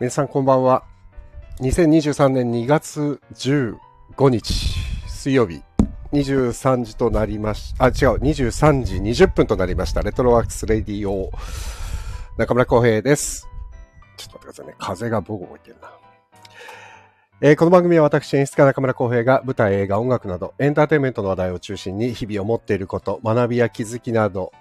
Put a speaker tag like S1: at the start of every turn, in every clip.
S1: 皆さんこんばんは。2023年2月15日水曜日23時となりまし、あ、違う、23時20分となりました。レトロワークスレディオ中村浩平です。ちょっと待ってくださいね。風がボコボコいってるな。えー、この番組は私演出家中村浩平が舞台、映画、音楽などエンターテインメントの話題を中心に日々思っていること、学びや気づきなど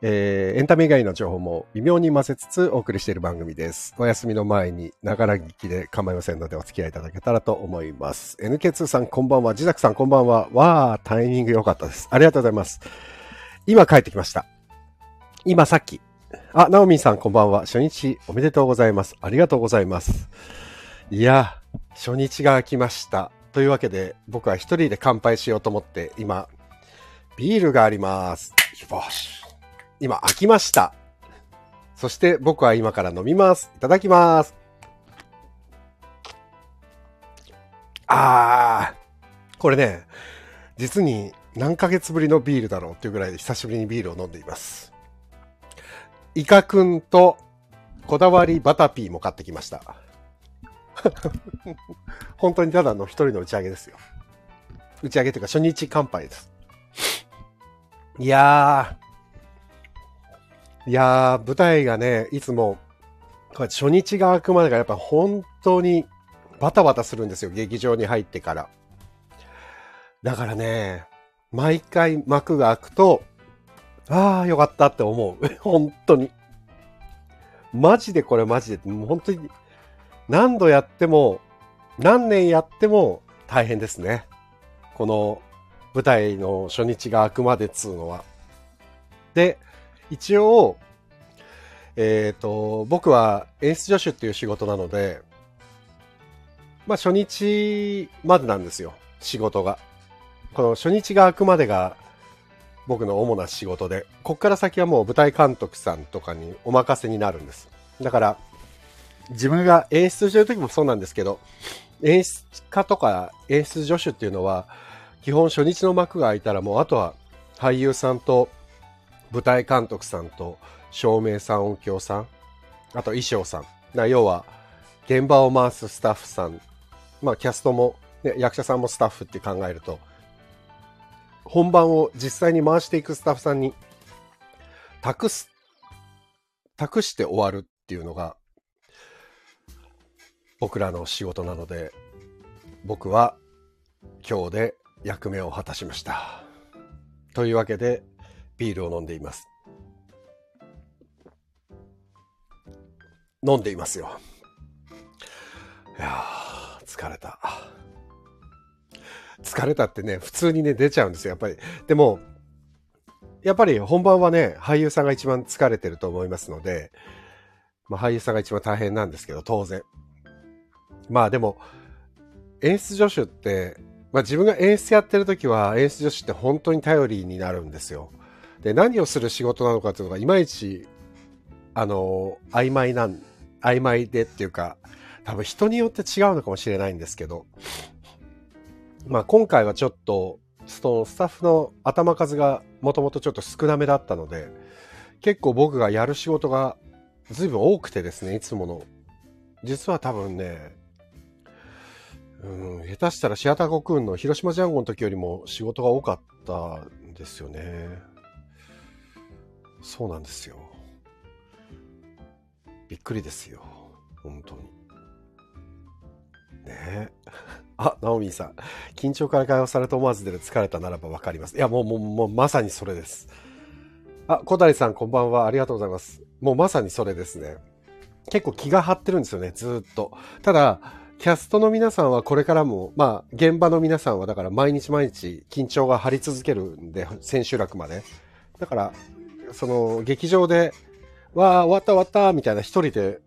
S1: えー、エンタメ以外の情報も微妙に混ぜつつお送りしている番組です。お休みの前に、ながら聞きで構いませんのでお付き合いいただけたらと思います。NK2 さんこんばんは、ジザクさんこんばんは。わー、タイミング良かったです。ありがとうございます。今帰ってきました。今さっき。あ、ナオミンさんこんばんは。初日おめでとうございます。ありがとうございます。いや、初日が来ました。というわけで、僕は一人で乾杯しようと思って、今、ビールがあります。よし。今開きました。そして僕は今から飲みます。いただきます。あー、これね、実に何ヶ月ぶりのビールだろうっていうぐらいで久しぶりにビールを飲んでいます。イカくんとこだわりバタピーも買ってきました。本当にただの一人の打ち上げですよ。打ち上げというか初日乾杯です。いやー、いやー、舞台がね、いつも、これ初日が開くまでがやっぱ本当にバタバタするんですよ、劇場に入ってから。だからね、毎回幕が開くと、ああ、よかったって思う。本当に。マジでこれマジで、もう本当に何度やっても、何年やっても大変ですね。この舞台の初日が開くまでっつうのは。で、一応、えっ、ー、と、僕は演出助手っていう仕事なので、まあ初日までなんですよ、仕事が。この初日が開くまでが僕の主な仕事で、こっから先はもう舞台監督さんとかにお任せになるんです。だから、自分が演出してる時もそうなんですけど、演出家とか演出助手っていうのは、基本初日の幕が開いたらもうあとは俳優さんと舞台監督さんと照明さん、音響さん、あと衣装さん。な要は、現場を回すスタッフさん、まあキャストも、ね、役者さんもスタッフって考えると、本番を実際に回していくスタッフさんに託す、託して終わるっていうのが、僕らの仕事なので、僕は今日で役目を果たしました。というわけで、ビールを飲んでいます。飲んでいますよ。いやー、疲れた。疲れたってね、普通にね、出ちゃうんですよ、やっぱり。でも、やっぱり本番はね、俳優さんが一番疲れてると思いますので、まあ俳優さんが一番大変なんですけど、当然。まあでも、演出助手って、まあ自分が演出やってる時は演出助手って本当に頼りになるんですよ。で、何をする仕事なのかっていうのがいまいち、あの、曖昧なん、曖昧でっていうか、多分人によって違うのかもしれないんですけど、まあ今回はちょっと、そのスタッフの頭数がもともとちょっと少なめだったので、結構僕がやる仕事が随分多くてですね、いつもの。実は多分ね、うん、下手したらシアターコクーンの広島ジャンゴの時よりも仕事が多かったんですよね。そうなんですよ。びっくりですよ。本当に。ねえ。あ、ナオミンさん。緊張から解放されて思わず出る疲れたならばわかります。いや、もう、もう、もう、まさにそれです。あ、小谷さん、こんばんは。ありがとうございます。もうまさにそれですね。結構気が張ってるんですよね、ずっと。ただ、キャストの皆さんはこれからも、まあ、現場の皆さんはだから毎日毎日緊張が張り続けるんで、千秋楽まで。だから、その劇場で、わあ、終わった終わったみたいな一人で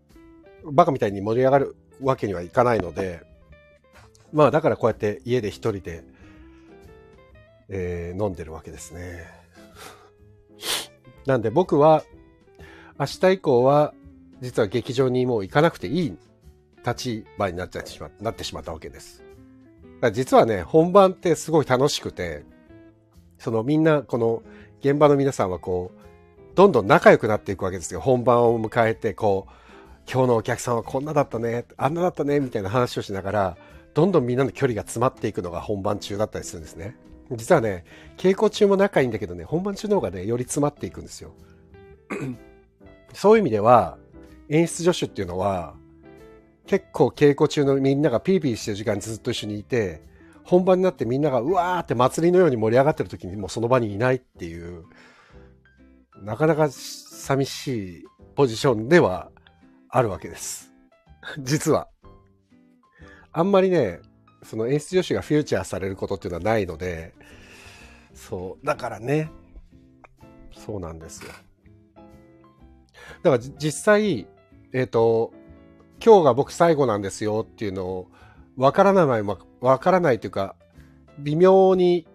S1: バカみたいに盛り上がるわけにはいかないので、まあだからこうやって家で一人で、えー、飲んでるわけですね。なんで僕は明日以降は実は劇場にもう行かなくていい立場になっちゃってしまなってしまったわけです。実はね、本番ってすごい楽しくて、そのみんなこの現場の皆さんはこう、どんどん仲良くなっていくわけですよ。本番を迎えて、こう、今日のお客さんはこんなだったね、あんなだったね、みたいな話をしながら、どんどんみんなの距離が詰まっていくのが本番中だったりするんですね。実はね、稽古中も仲いいんだけどね、本番中の方がね、より詰まっていくんですよ。そういう意味では、演出助手っていうのは、結構稽古中のみんながピリピリしてる時間にずっと一緒にいて、本番になってみんながうわーって祭りのように盛り上がってる時にもうその場にいないっていう、なかなか寂しいポジションではあるわけです。実は。あんまりね、その演出助手がフューチャーされることっていうのはないので、そう、だからね、そうなんですよ。だから実際、えっ、ー、と、今日が僕最後なんですよっていうのを、わからない、わからないというか、微妙に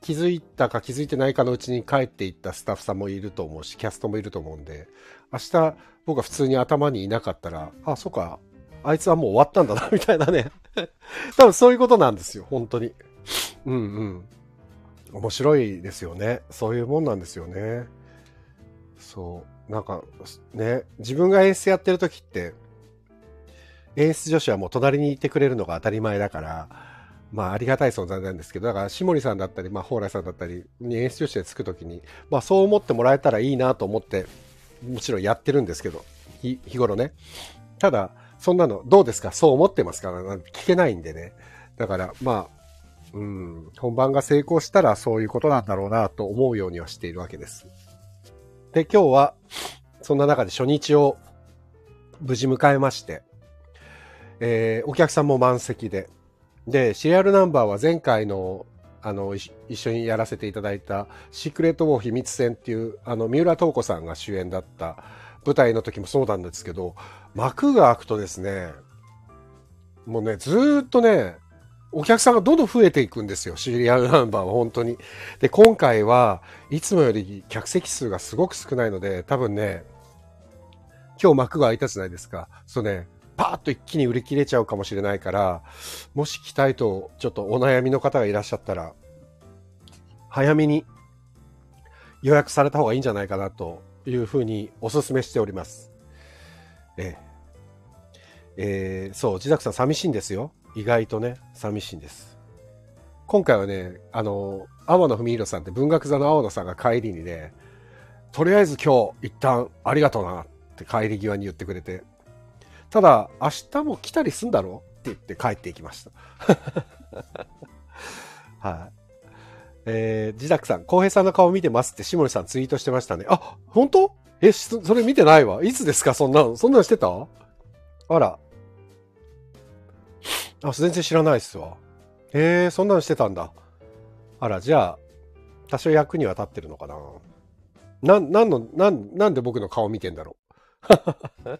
S1: 気づいたか気づいてないかのうちに帰っていったスタッフさんもいると思うし、キャストもいると思うんで、明日僕が普通に頭にいなかったら、あ、そっか、あいつはもう終わったんだな、みたいなね。多分そういうことなんですよ、本当に。うんうん。面白いですよね。そういうもんなんですよね。そう。なんか、ね、自分が演出やってる時って、演出女子はもう隣にいてくれるのが当たり前だから、まあありがたい存在なんですけど、だから下森さんだったり、まあ蓬莱さんだったりに演出女子でつく時に、まあそう思ってもらえたらいいなと思って、もちろんやってるんですけど、日頃ね。ただ、そんなのどうですか？そう思ってますか？ら聞けないんでね。だから、まあ、うん、本番が成功したらそういうことなんだろうなと思うようにはしているわけです。で、今日は、そんな中で初日を無事迎えまして、えー、お客さんも満席で、で、シリアルナンバーは前回の、あの、一緒にやらせていただいた、シークレットウォー秘密戦っていう、あの、三浦透子さんが主演だった舞台の時もそうなんですけど、幕が開くとですね、もうね、ずっとね、お客さんがどんどん増えていくんですよ。シリアルナンバーは本当に。で、今回はいつもより客席数がすごく少ないので、多分ね、今日幕が開いたじゃないですか。そうね、パーッと一気に売り切れちゃうかもしれないから、もし来たいとちょっとお悩みの方がいらっしゃったら、早めに予約された方がいいんじゃないかなというふうにお勧めしております。えええー、そう、自宅さん寂しいんですよ。意外とね、寂しいんです。今回はね、あの、天野文弘さんって文学座の青野さんが帰りにね、とりあえず今日一旦ありがとうなって帰り際に言ってくれて、ただ明日も来たりすんだろ？って言って帰っていきました。はい。えー、自宅さん、浩平さんの顔見てますって下森さんツイートしてましたね。あ、本当？え、それ見てないわ。いつですか？そんなの。そんなのしてた？あら。あ、全然知らないっすわ。へえ、そんなのしてたんだ。あら、じゃあ、多少役には立ってるのかな。な、なんの、なん、なんで僕の顔見てんだろう。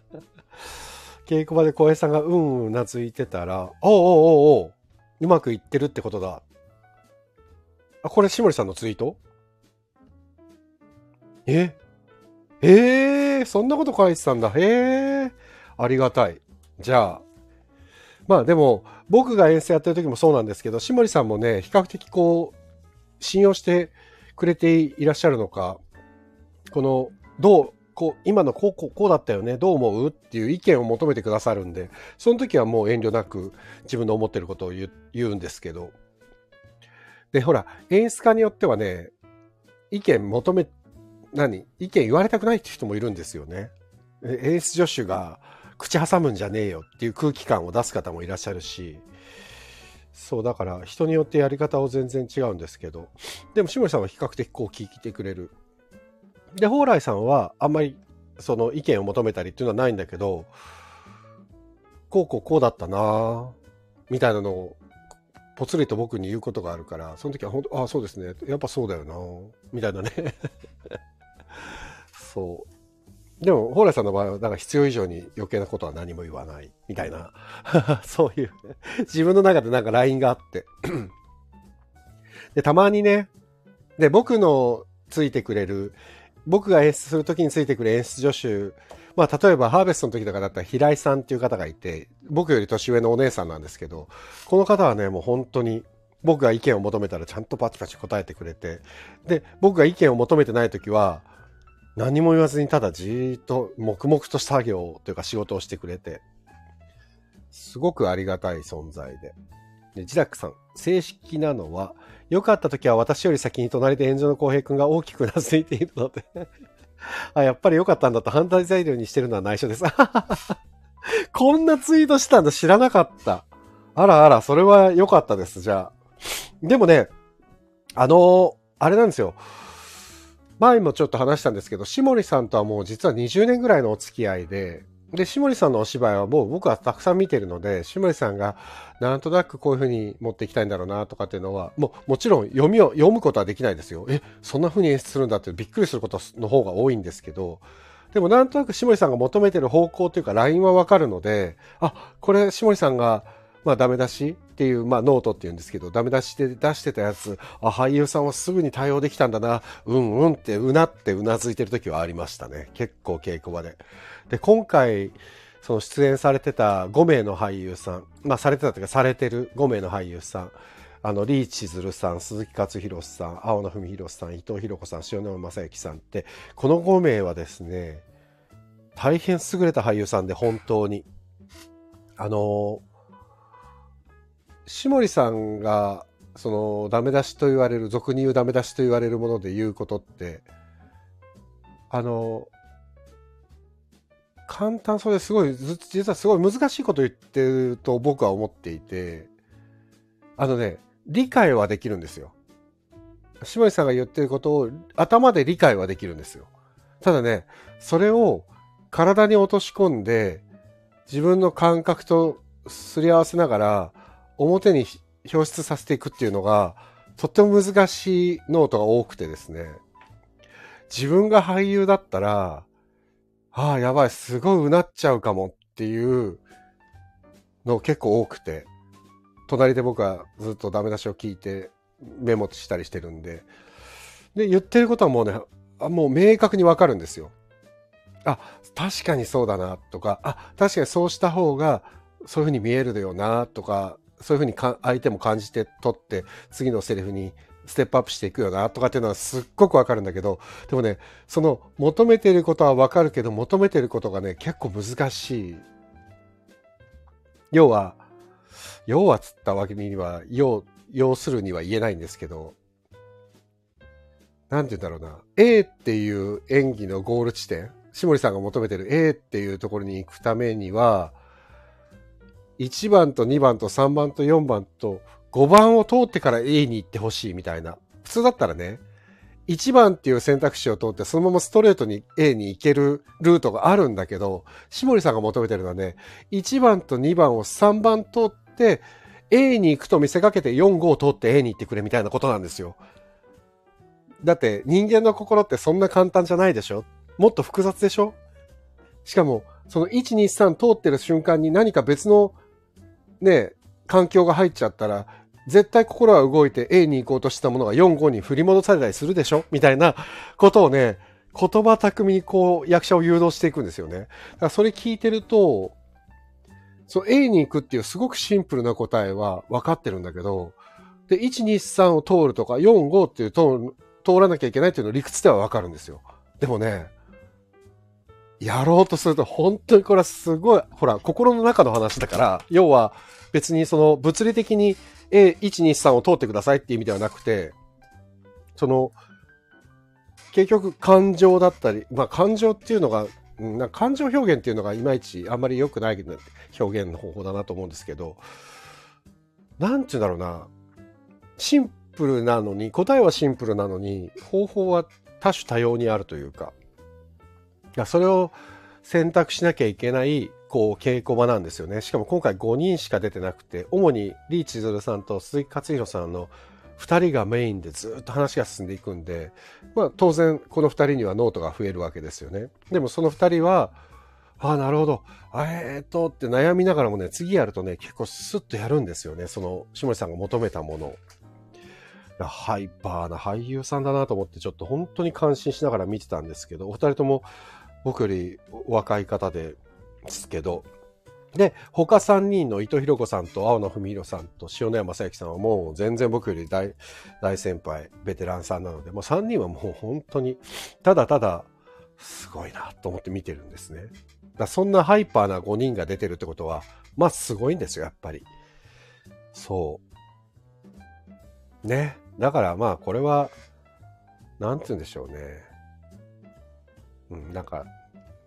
S1: 稽古場で小平さんがうんうなずいてたら、おうおうおおう、まくいってるってことだ。あ、これ、しもりさんのツイート？え？えー、そんなこと書いてたんだ。へえ、ありがたい。じゃあ、まあでも、僕が演奏やってる時もそうなんですけど、しもりさんもね、比較的こう、信用してくれていらっしゃるのか、この、どう、こう、今のこう、こう、こうだったよね、どう思う？っていう意見を求めてくださるんで、その時はもう遠慮なく自分の思ってることを言うんですけど、で、ほら、演出家によってはね、意見求め、何？意見言われたくないって人もいるんですよね。演出助手が口挟むんじゃねえよっていう空気感を出す方もいらっしゃるし、そう、だから人によってやり方は全然違うんですけど、でも志村さんは比較的こう聞いてくれる。で、蓬莱さんはあんまりその意見を求めたりっていうのはないんだけど、こうこうこうだったなみたいなのをぽつりと僕に言うことがあるから、その時は本当、ああ、そうですね。やっぱそうだよなみたいなね そう。でも、蓬莱さんの場合は、なんか必要以上に余計なことは何も言わない、みたいな、そういう、自分の中でなんかラインがあってで、たまにね、で、僕のついてくれる、僕が演出するときについてくる演出助手まあ、例えばハーベストの時とかだったら平井さんっていう方がいて、僕より年上のお姉さんなんですけど、この方はね、もう本当に僕が意見を求めたらちゃんとパチパチ答えてくれて、で、僕が意見を求めてない時は、何も言わずにただじーっと黙々と作業というか仕事をしてくれて、すごくありがたい存在で。で、ジラックさん、正式なのは、良かった時は私より先に隣で炎上の浩平くんが大きくうなずいているので あ、やっぱり良かったんだと反対材料にしてるのは内緒です。こんなツイートしたんだ知らなかった。あらあら、それは良かったです、じゃあ。でもね、あのあれなんですよ。前もちょっと話したんですけど、しもりさんとはもう実は20年ぐらいのお付き合いで、で、しもりさんのお芝居はもう僕はたくさん見てるので、しもりさんがなんとなくこういうふうに持っていきたいんだろうなとかっていうのは、もうもちろん読みを、読むことはできないですよ。え、そんなふうに演出するんだってびっくりすることの方が多いんですけど、でもなんとなくしもりさんが求めてる方向というかラインはわかるので、あ、これしもりさんがまあダメ出しっていう、まあノートって言うんですけど、ダメ出しで出してたやつ、あ、俳優さんはすぐに対応できたんだな、うんうんってうなってうなずいてる時はありましたね。結構稽古場で。で、今回、その出演されてた5名の俳優さん、まあされてたというかされてる5名の俳優さん、あの、リーチズルさん、鈴木勝弘さん、青野文弘さん、伊藤博子さん、塩野正幸さんって、この5名はですね、大変優れた俳優さんで本当に。あの、しもりさんが、その、ダメ出しと言われる、俗に言うダメ出しと言われるもので言うことって、あの、簡単そうですごい、実はすごい難しいこと言ってると僕は思っていて、あのね、理解はできるんですよ。下地さんが言ってることを頭で理解はできるんですよ。ただね、それを体に落とし込んで、自分の感覚とすり合わせながら、表に表出させていくっていうのが、とっても難しいノートが多くてですね。自分が俳優だったら、ああ、やばい、すごいうなっちゃうかもっていうの結構多くて、隣で僕はずっとダメ出しを聞いてメモしたりしてるんで、で、言ってることはもうね、もう明確にわかるんですよ。あ、確かにそうだなとか、あ、確かにそうした方がそういうふうに見えるだよなとか、そういうふうにか相手も感じて取って次のセリフにステップアップしていくよなとかっていうのはすっごくわかるんだけど、でもね、その求めていることはわかるけど、求めていることがね、結構難しい。要は、要はつったわけには、要、要するには言えないんですけど、なんて言うんだろうな。A っていう演技のゴール地点、下森さんが求めてる A っていうところに行くためには、1番と2番と3番と4番と5番を通ってから A に行ってほしいみたいな。普通だったらね、1番っていう選択肢を通ってそのままストレートに A に行けるルートがあるんだけど、下森さんが求めてるのはね、1番と2番を3番通って A に行くと見せかけて4、5を通って A に行ってくれみたいなことなんですよ。だって人間の心ってそんな簡単じゃないでしょ？もっと複雑でしょ？しかも、その1、2、3通ってる瞬間に何か別のね、環境が入っちゃったら、絶対心は動いて A に行こうとしたものが4、5に振り戻されたりするでしょ？みたいなことをね、言葉巧みにこう役者を誘導していくんですよね。だからそれ聞いてると、そう A に行くっていうすごくシンプルな答えは分かってるんだけど、で、1、2、3を通るとか、4、5っていう通通らなきゃいけないっていうの理屈では分かるんですよ。でもね、やろうとすると本当にこれはすごい、ほら、心の中の話だから、要は別にその物理的に A123 を通ってくださいっていう意味ではなくて、その、結局感情だったり、まあ感情っていうのが、なん感情表現っていうのがいまいちあんまり良くない表現の方法だなと思うんですけど、なんて言うんだろうな、シンプルなのに、答えはシンプルなのに、方法は多種多様にあるというか、それを選択しなきゃいけないこう稽古場なんですよね。しかも今回5人しか出てなくて、主にリーチズルさんと鈴木克弘さんの2人がメインでずっと話が進んでいくんで、まあ当然この2人にはノートが増えるわけですよね。でもその2人は、ああ、なるほど。えー、っと、って悩みながらもね、次やるとね、結構スッとやるんですよね。その、下地さんが求めたもの。ハイパーな俳優さんだなと思って、ちょっと本当に感心しながら見てたんですけど、お二人とも僕より若い方で、すけど、で、他3人の伊藤博子さんと青野文弘さんと塩野山正幸さんはもう全然僕より大大先輩、ベテランさんなので、もう3人はもう本当に、ただただすごいなと思って見てるんですね。だそんなハイパーな5人が出てるってことは、まあすごいんですよ、やっぱり。そう。ね。だからまあこれは、なんて言うんでしょうね。うん、なんか、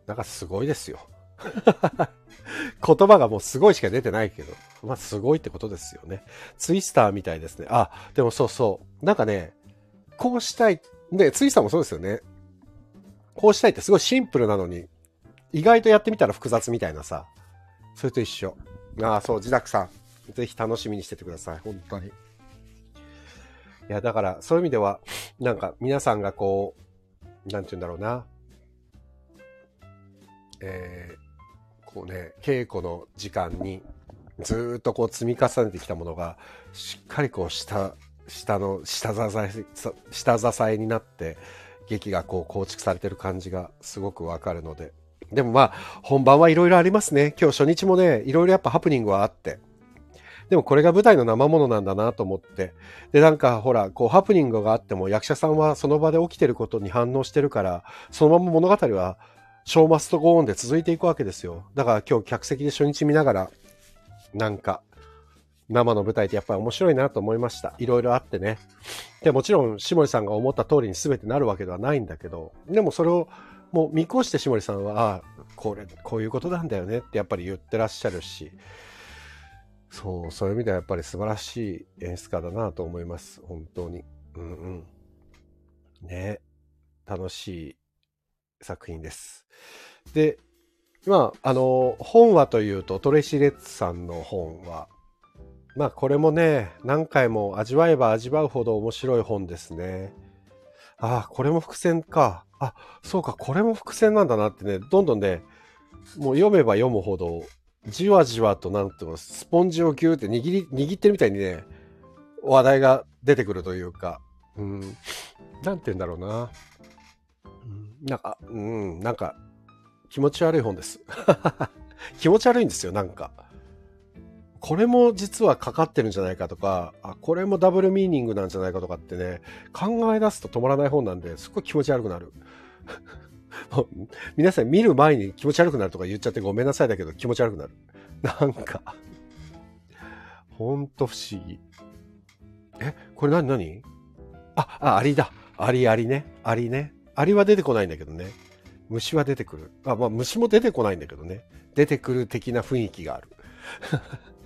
S1: なんかすごいですよ。言葉がもうすごいしか出てないけど、まあすごいってことですよね。ツイスターみたいですね。あ、でもそうそう。なんかね、こうしたい。ね、ツイスターもそうですよね。こうしたいってすごいシンプルなのに、意外とやってみたら複雑みたいなさ。それと一緒。ああ、そう、自宅さん。ぜひ楽しみにしててください。本当に。いや、だから、そういう意味では、なんか、皆さんがこう、なんて言うんだろうな。えー、こうね、稽古の時間に、ずっとこう積み重ねてきたものが、しっかりこう下、下の下支え、下支えになって、劇がこう構築されてる感じがすごくわかるので。でもまあ、本番はいろいろありますね。今日初日もね、いろいろやっぱハプニングはあって。でもこれが舞台の生ものなんだなと思って。で、なんかほら、こうハプニングがあっても役者さんはその場で起きてることに反応してるから、そのまま物語はショーマストゴーンで続いていくわけですよ。だから今日客席で初日見ながら、なんか、生の舞台ってやっぱり面白いなと思いました。いろいろあってね。で、もちろん、下森さんが思った通りに全てなるわけではないんだけど、でもそれをもう見越して下森さんは、ああ、これ、こういうことなんだよねってやっぱり言ってらっしゃるし、そう、そういう意味ではやっぱり素晴らしい演出家だなと思います。本当に。うんうん。ね楽しい作品です。で、まあ、あの、本はというと、トレシレッツさんの本は、まあこれもね、何回も味わえば味わうほど面白い本ですね。ああ、これも伏線か。あ、そうか、これも伏線なんだなってね、どんどんね、もう読めば読むほど、じわじわとなんていうの、スポンジをギューって握り、握ってるみたいにね、話題が出てくるというか、うん、なんて言うんだろうな。なんか、うん、なんか、気持ち悪い本です。気持ち悪いんですよ、なんか。これも実はかかってるんじゃないかとか、あ、これもダブルミーニングなんじゃないかとかってね、考え出すと止まらない本なんで、すっごい気持ち悪くなる。皆さん見る前に気持ち悪くなるとか言っちゃってごめんなさいだけど気持ち悪くなる。なんか、ほんと不思議。え、これ何何？あ、あ、アリだ。アリアリね。アリね。アリは出てこないんだけどね。虫は出てくる。あ、まあ虫も出てこないんだけどね。出てくる的な雰囲気がある。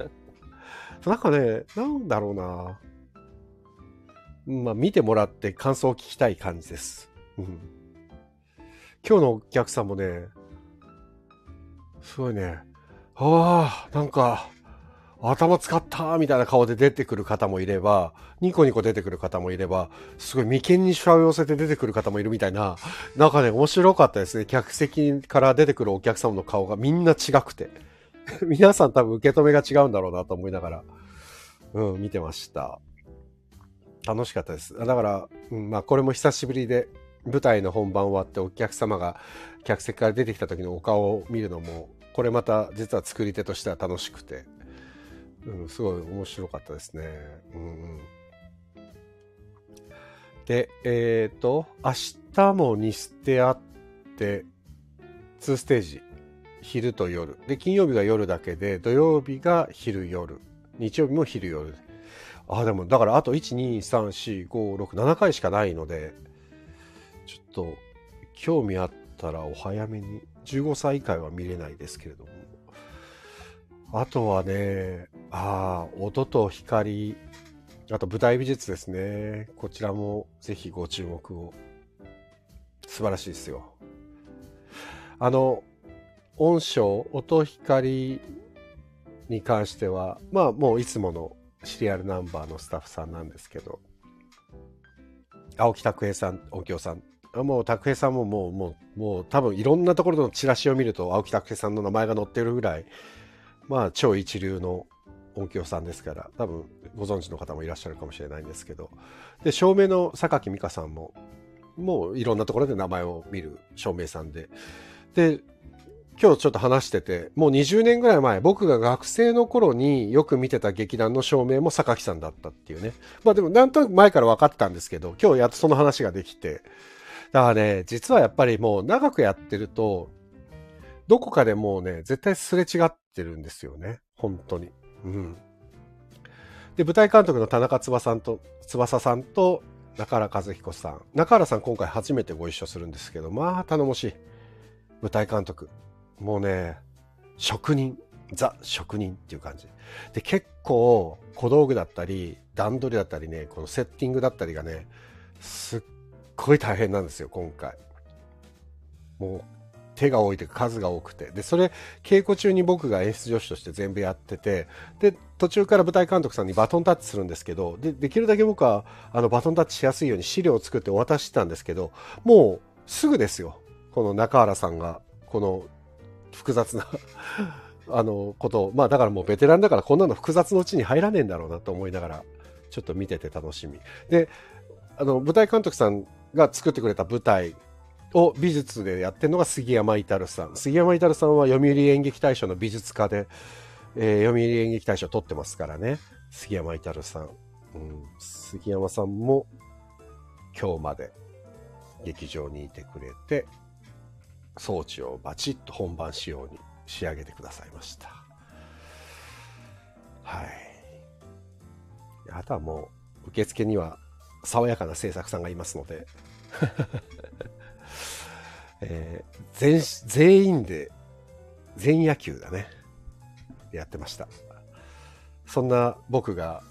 S1: なんかね、なんだろうな。まあ、見てもらって感想を聞きたい感じです。うん、今日のお客さんもね、すごいね、ああ、なんか、頭使ったみたいな顔で出てくる方もいれば、ニコニコ出てくる方もいれば、すごい眉間にしわを寄せて出てくる方もいるみたいな、なんかね、面白かったですね。客席から出てくるお客様の顔がみんな違くて。皆さん多分受け止めが違うんだろうなと思いながら、うん、見てました。楽しかったです。だから、うん、まあこれも久しぶりで、舞台の本番終わってお客様が客席から出てきた時のお顔を見るのも、これまた実は作り手としては楽しくて、うん、すごい面白かったですね。うんうん、で、えっ、ー、と、明日もにしてあって、2ステージ昼と夜。で、金曜日が夜だけで、土曜日が昼夜。日曜日も昼夜。あ、でも、だからあと1、2、3、4、5、6、7回しかないので、ちょっと、興味あったらお早めに、15歳以下は見れないですけれども。あとはね、ああ、音と光、あと舞台美術ですね。こちらもぜひご注目を。素晴らしいですよ。あの、音章、音光に関しては、まあもういつものシリアルナンバーのスタッフさんなんですけど、青木拓平さん、音響さん。もう拓平さんももう、もう、もう多分いろんなところのチラシを見ると青木拓平さんの名前が載ってるぐらい、まあ超一流の音響さんですから、多分ご存知の方もいらっしゃるかもしれないんですけど、で、照明の榊美香さんも、もういろんなところで名前を見る照明さんで、で、今日ちょっと話してて、もう20年ぐらい前、僕が学生の頃によく見てた劇団の照明も榊さんだったっていうね。まあでもなんとなく前から分かってたんですけど、今日やっとその話ができて、だからね、実はやっぱりもう長くやってると、どこかでもうね、絶対すれ違ってるんですよね。本当に。うん。で、舞台監督の田中翼さんと、翼さんと中原和彦さん。中原さん今回初めてご一緒するんですけど、まあ頼もしい。舞台監督。もうね、職人。ザ職人っていう感じ。で、結構小道具だったり、段取りだったりね、このセッティングだったりがね、すっごい大変なんですよ、今回。もう手が多いというか数が多くて。で、それ、稽古中に僕が演出助手として全部やってて、で、途中から舞台監督さんにバトンタッチするんですけど、で、できるだけ僕は、あの、バトンタッチしやすいように資料を作ってお渡ししたんですけど、もう、すぐですよ。この中原さんが、この、複雑な あの、こと、まあだからもうベテランだからこんなの複雑のうちに入らねえんだろうなと思いながら、ちょっと見てて楽しみ。で、あの、舞台監督さんが作ってくれた舞台を美術でやってるのが杉山至さん。杉山至さんは読売演劇大賞の美術家で、えー、読売演劇大賞取ってますからね。杉山至さん。うん、杉山さんも今日まで劇場にいてくれて、装置をバチッと本番仕様に仕上げてくださいました。はい。あとはもう、受付には爽やかな制作さんがいますので えー、全、員で、全野球だね。やってました。そんな僕が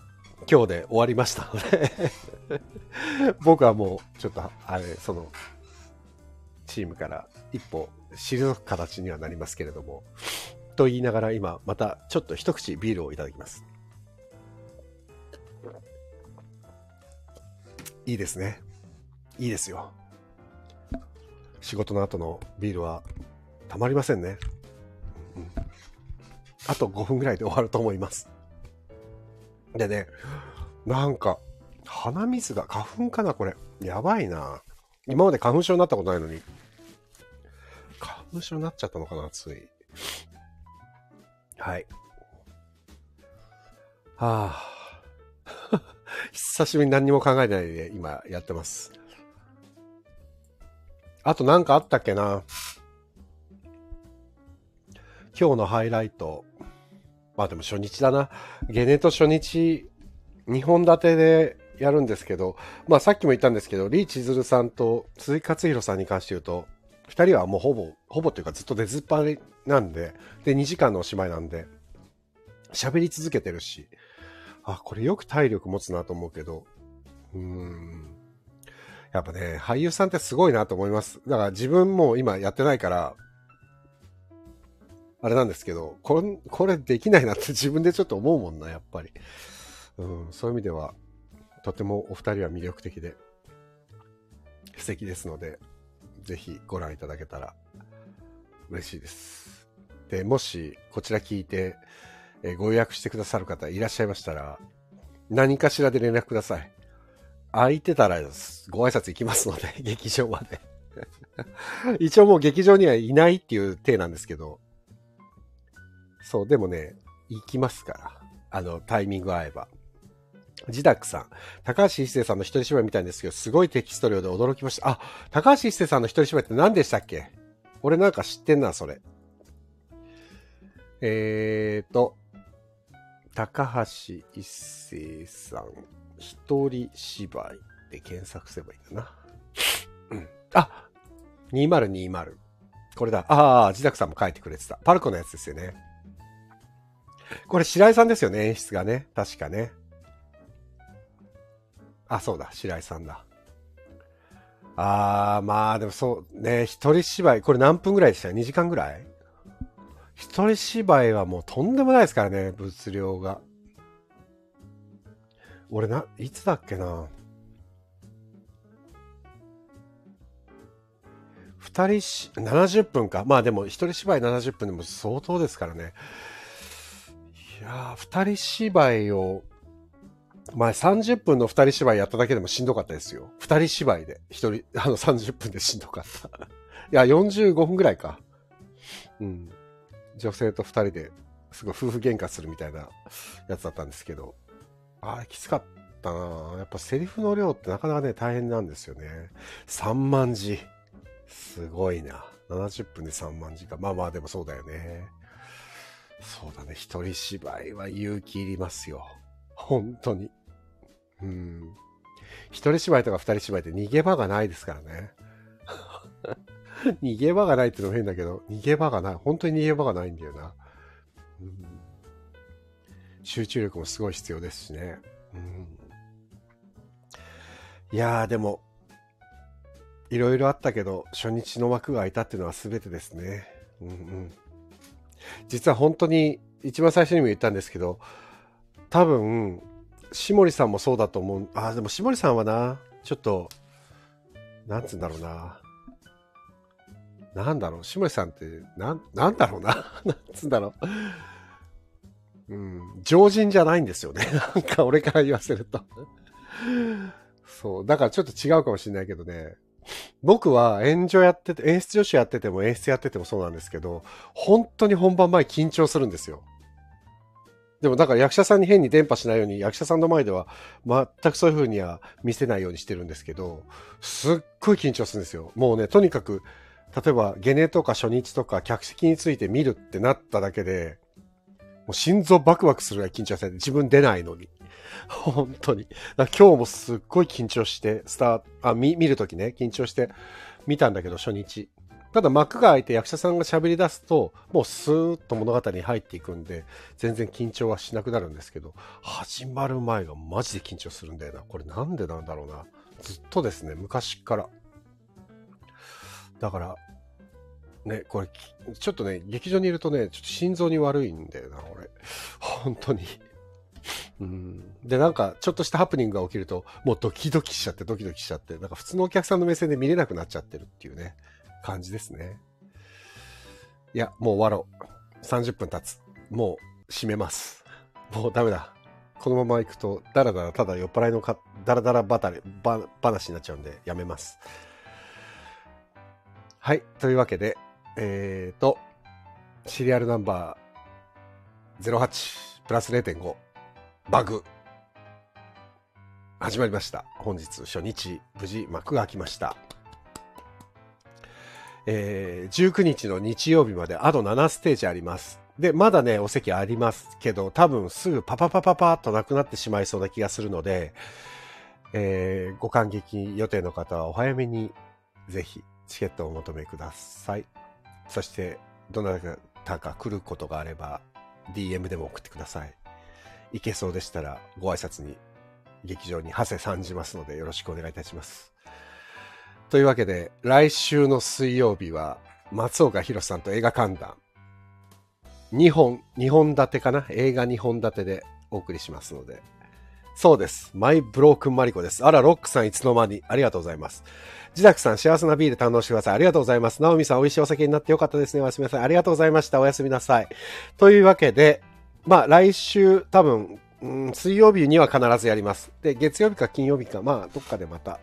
S1: 今日で終わりましたので 僕はもうちょっと、あれ、その、チームから一歩退く形にはなりますけれども、と言いながら今、またちょっと一口ビールをいただきます。いいですね。いいですよ。仕事の後のビールはたまりませんね。うん、あと5分ぐらいで終わると思います。でね、なんか、鼻水が花粉かなこれ。やばいな。今まで花粉症になったことないのに。花粉症になっちゃったのかなつい。はい。はあ。久しぶりに何にも考えないで今やってます。あと何かあったっけな今日のハイライト。まあでも初日だな。ゲネと初日、2本立てでやるんですけど、まあさっきも言ったんですけど、リーチズルさんと鈴木克弘さんに関して言うと、2人はもうほぼ、ほぼというかずっと出ずっぱりなんで、で、2時間のお芝居なんで、喋り続けてるし、あ、これよく体力持つなと思うけど、うーん。やっぱね、俳優さんってすごいなと思います。だから自分も今やってないから、あれなんですけど、これ、これできないなって 自分でちょっと思うもんな、やっぱり。うん、そういう意味では、とてもお二人は魅力的で、素敵ですので、ぜひご覧いただけたら嬉しいです。で、もし、こちら聞いて、えご予約してくださる方いらっしゃいましたら、何かしらで連絡ください。空いてたらご挨拶行きますので、劇場まで 一応もう劇場にはいないっていう体なんですけど、そう、でもね、行きますから。あの、タイミング合えば。ジダックさん。高橋一生さんの一人芝居見たいんですけど、すごいテキスト量で驚きました。あ、高橋一生さんの一人芝居って何でしたっけ？俺なんか知ってんな、それ。えーと、高橋一生さん、一人芝居で検索すればいいんだな。うん。あ !2020。これだ。ああ、自宅さんも書いてくれてた。パルコのやつですよね。これ白井さんですよね、演出がね。確かね。あ、そうだ、白井さんだ。あー、まあでもそうね、一人芝居、これ何分ぐらいでした ?2 時間ぐらい？一人芝居はもうとんでもないですからね、物量が。俺な、いつだっけな？二人し、70分か。まあでも一人芝居70分でも相当ですからね。いやー、二人芝居を、前30分の二人芝居やっただけでもしんどかったですよ。二人芝居で。一人、あの30分でしんどかった。いや、45分ぐらいか。うん。女性と二人ですごい夫婦喧嘩するみたいなやつだったんですけど、ああ、きつかっったなやっぱセリフの量ってなかなかね、大変なんですよね。3万字。すごいな。70分で3万字か。まあまあでもそうだよね。そうだね。一人芝居は勇気いりますよ。本当に。うん。一人芝居とか二人芝居って逃げ場がないですからね。逃げ場がないってのも変だけど、逃げ場がない。本当に逃げ場がないんだよな。うん、集中力もすごい必要ですしね。うん、いやー、でも、いろいろあったけど、初日の幕が開いたっていうのは全てですね。うんうん。実は本当に、一番最初にも言ったんですけど、多分、しもりさんもそうだと思う。あ、でもしもりさんはな、ちょっと、なんつうんだろうな。なんだろう、しもりさんって、なん、なんだろうな？なんつうんだろう？うん、常人じゃないんですよね。なんか俺から言わせるとそう、だからちょっと違うかもしれないけどね。僕は演者やってて、演出女子やってても演出やっててもそうなんですけど、本当に本番前緊張するんですよ。でもだから役者さんに変に伝播しないように役者さんの前では全くそういう風には見せないようにしてるんですけど、すっごい緊張するんですよ。もうね、とにかく、例えばゲネとか初日とか客席について見るってなっただけで、もう心臓バクバクするぐらい緊張されて自分出ないのに。本当に。今日もすっごい緊張して、スター、あ、見、見るときね、緊張して見たんだけど、初日。ただ幕が開いて役者さんが喋り出すと、もうスーッと物語に入っていくんで、全然緊張はしなくなるんですけど、始まる前がマジで緊張するんだよな。これなんでなんだろうな。ずっとですね、昔から。だから、ね、これ、ちょっとね、劇場にいるとね、ちょっと心臓に悪いんだよな、俺。本当に。うん。で、なんか、ちょっとしたハプニングが起きると、もうドキドキしちゃって、ドキドキしちゃって、なんか普通のお客さんの目線で見れなくなっちゃってるっていうね。感じですね。いや、もう終わろう。30分経つ。もう閉めます。もうダメだ。このまま行くと、だらだらただ酔っ払いのか、だらだらばたり、ば、話になっちゃうんで、やめます。はい。というわけで、えーと、シリアルナンバー08プラス0.5バグ始まりました。本日初日無事幕が開きました。えー、19日の日曜日まであと7ステージあります。で、まだね、お席ありますけど、多分すぐパパパパパッとなくなってしまいそうな気がするので、えー、ご感激予定の方はお早めにぜひチケットをお求めください。そして、どなたか来ることがあれば、DM でも送ってください。行けそうでしたら、ご挨拶に劇場に長谷さんじますのでよろしくお願いいたします。というわけで、来週の水曜日は、松岡弘さんと映画観覧。2本、2本立てかな？映画2本立てでお送りしますので。そうです。マイブロークンマリコです。あら、ロックさんいつの間に。ありがとうございます。ジダクさん、幸せなビール堪能してください。ありがとうございます。ナオミさん、美味しいお酒になってよかったですね。おやすみなさい。ありがとうございました。おやすみなさい。というわけで、まあ、来週、多分、うん、水曜日には必ずやります。で、月曜日か金曜日か、まあ、どっかでまた、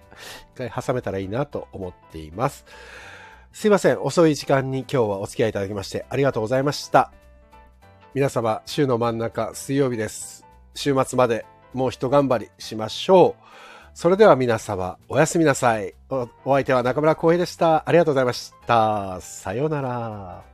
S1: 一回挟めたらいいなと思っています。すいません。遅い時間に今日はお付き合いいただきましてありがとうございました。皆様、週の真ん中、水曜日です。週末までもう一頑張りしましょう。それでは皆様、おやすみなさい。お相手は中村浩平でした。ありがとうございました。さようなら。